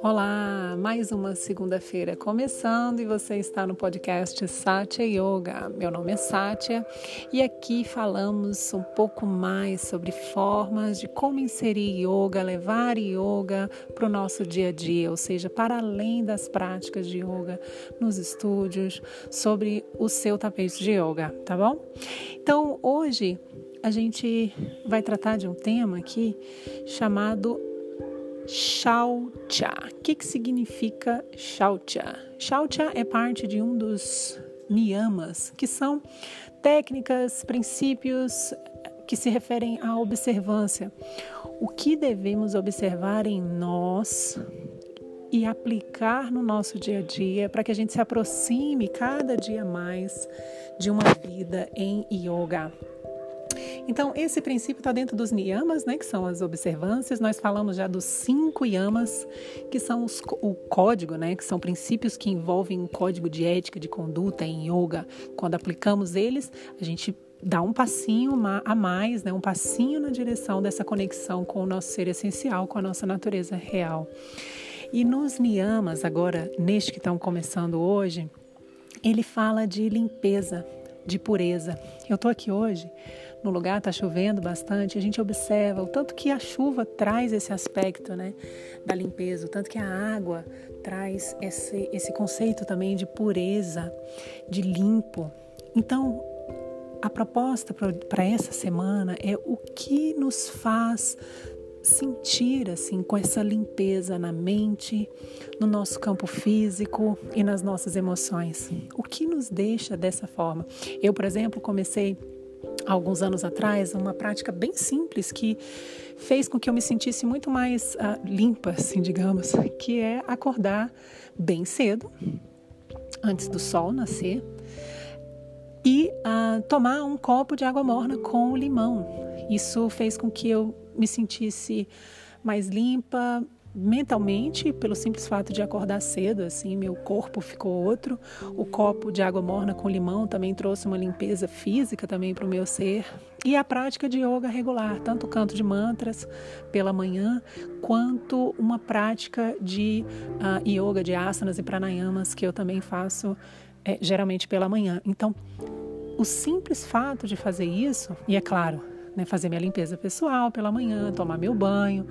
Olá, mais uma segunda-feira começando e você está no podcast Satya Yoga. Meu nome é Satya e aqui falamos um pouco mais sobre formas de como inserir yoga, levar yoga para o nosso dia a dia, ou seja, para além das práticas de yoga nos estúdios, sobre o seu tapete de yoga, tá bom? Então, hoje a gente vai tratar de um tema aqui chamado Shaucha. O que, que significa Shaucha? Shaucha é parte de um dos niyamas, que são técnicas, princípios que se referem à observância. O que devemos observar em nós e aplicar no nosso dia a dia para que a gente se aproxime cada dia mais de uma vida em yoga. Então, esse princípio está dentro dos niyamas, né, que são as observâncias. Nós falamos já dos cinco yamas, que são os, o código, né, que são princípios que envolvem um código de ética, de conduta em yoga. Quando aplicamos eles, a gente dá um passinho a mais, né, um passinho na direção dessa conexão com o nosso ser essencial, com a nossa natureza real. E nos niyamas, agora, neste que estão começando hoje, ele fala de limpeza, de pureza. Eu estou aqui hoje no lugar está chovendo bastante, a gente observa o tanto que a chuva traz esse aspecto né, da limpeza, o tanto que a água traz esse, esse conceito também de pureza, de limpo. Então, a proposta para essa semana é o que nos faz sentir assim com essa limpeza na mente, no nosso campo físico e nas nossas emoções. O que nos deixa dessa forma? Eu, por exemplo, comecei alguns anos atrás, uma prática bem simples que fez com que eu me sentisse muito mais uh, limpa, assim, digamos, que é acordar bem cedo, antes do sol nascer, e uh, tomar um copo de água morna com limão. Isso fez com que eu me sentisse mais limpa, mentalmente, pelo simples fato de acordar cedo, assim, meu corpo ficou outro. O copo de água morna com limão também trouxe uma limpeza física também para o meu ser. E a prática de yoga regular, tanto o canto de mantras pela manhã, quanto uma prática de uh, yoga, de asanas e pranayamas, que eu também faço é, geralmente pela manhã. Então, o simples fato de fazer isso, e é claro, né, fazer minha limpeza pessoal pela manhã, tomar meu banho,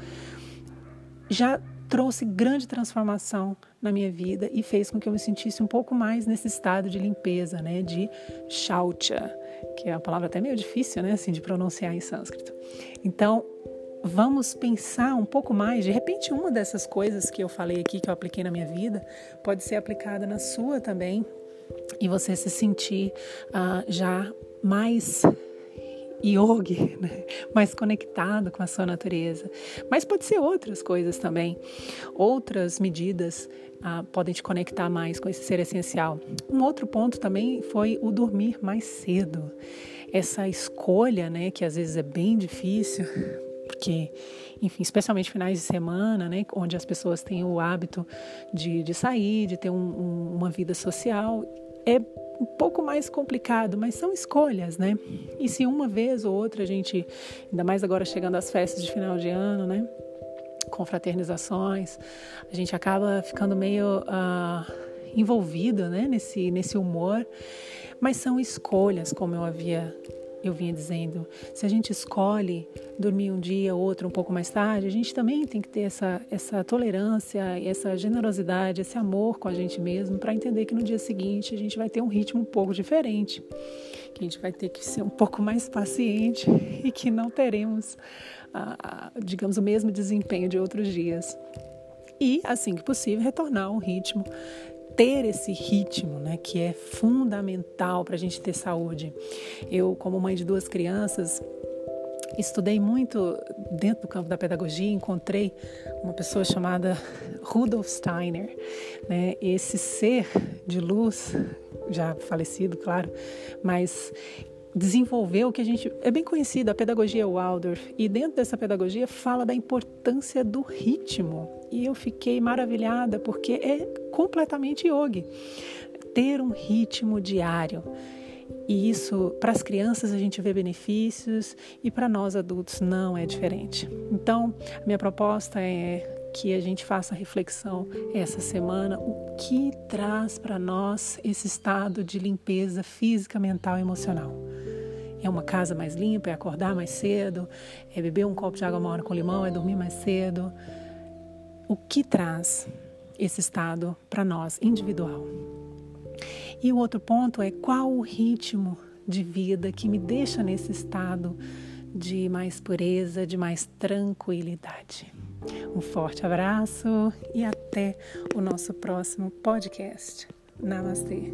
já trouxe grande transformação na minha vida e fez com que eu me sentisse um pouco mais nesse estado de limpeza, né, de shaucha, que é uma palavra até meio difícil, né, assim, de pronunciar em sânscrito. Então, vamos pensar um pouco mais. De repente, uma dessas coisas que eu falei aqui, que eu apliquei na minha vida, pode ser aplicada na sua também e você se sentir uh, já mais yogi, né? mais conectado com a sua natureza. Mas pode ser outras coisas também. Outras medidas ah, podem te conectar mais com esse ser essencial. Um outro ponto também foi o dormir mais cedo. Essa escolha, né, que às vezes é bem difícil, porque, enfim, especialmente finais de semana, né, onde as pessoas têm o hábito de, de sair, de ter um, um, uma vida social, é um pouco mais complicado, mas são escolhas, né? E se uma vez ou outra a gente, ainda mais agora chegando às festas de final de ano, né? Com fraternizações, a gente acaba ficando meio uh, envolvido, né? Nesse, nesse humor, mas são escolhas, como eu havia eu vinha dizendo, se a gente escolhe dormir um dia, outro um pouco mais tarde, a gente também tem que ter essa, essa tolerância, essa generosidade, esse amor com a gente mesmo, para entender que no dia seguinte a gente vai ter um ritmo um pouco diferente, que a gente vai ter que ser um pouco mais paciente e que não teremos, digamos, o mesmo desempenho de outros dias. E, assim que possível, retornar a um ritmo ter esse ritmo, né, que é fundamental para a gente ter saúde. Eu, como mãe de duas crianças, estudei muito dentro do campo da pedagogia, encontrei uma pessoa chamada Rudolf Steiner, né? Esse ser de luz, já falecido, claro, mas desenvolveu o que a gente é bem conhecido, a pedagogia Waldorf, e dentro dessa pedagogia fala da importância do ritmo. E eu fiquei maravilhada porque é completamente yogi. Ter um ritmo diário. E isso, para as crianças, a gente vê benefícios e para nós adultos não é diferente. Então, a minha proposta é que a gente faça reflexão essa semana o que traz para nós esse estado de limpeza física, mental e emocional. É uma casa mais limpa, é acordar mais cedo, é beber um copo de água morna com limão, é dormir mais cedo. O que traz esse estado para nós, individual? E o outro ponto é qual o ritmo de vida que me deixa nesse estado de mais pureza, de mais tranquilidade. Um forte abraço e até o nosso próximo podcast. Namastê.